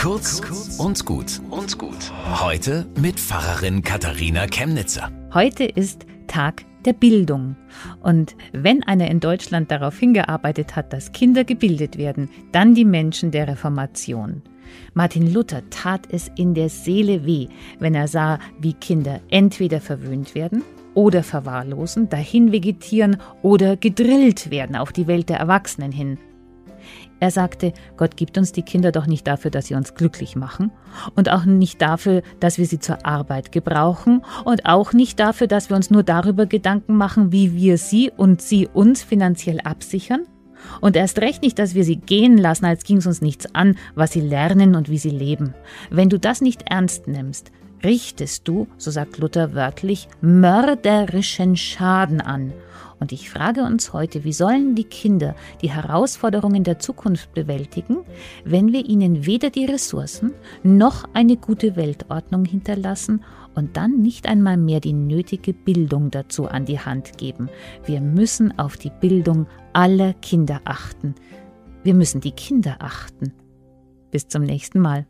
Kurz und gut und gut. Heute mit Pfarrerin Katharina Chemnitzer. Heute ist Tag der Bildung. Und wenn einer in Deutschland darauf hingearbeitet hat, dass Kinder gebildet werden, dann die Menschen der Reformation. Martin Luther tat es in der Seele weh, wenn er sah, wie Kinder entweder verwöhnt werden oder verwahrlosen, dahin vegetieren oder gedrillt werden auf die Welt der Erwachsenen hin. Er sagte, Gott gibt uns die Kinder doch nicht dafür, dass sie uns glücklich machen und auch nicht dafür, dass wir sie zur Arbeit gebrauchen und auch nicht dafür, dass wir uns nur darüber Gedanken machen, wie wir sie und sie uns finanziell absichern und erst recht nicht, dass wir sie gehen lassen, als ging es uns nichts an, was sie lernen und wie sie leben. Wenn du das nicht ernst nimmst, richtest du, so sagt Luther wörtlich, mörderischen Schaden an. Und ich frage uns heute, wie sollen die Kinder die Herausforderungen der Zukunft bewältigen, wenn wir ihnen weder die Ressourcen noch eine gute Weltordnung hinterlassen und dann nicht einmal mehr die nötige Bildung dazu an die Hand geben. Wir müssen auf die Bildung aller Kinder achten. Wir müssen die Kinder achten. Bis zum nächsten Mal.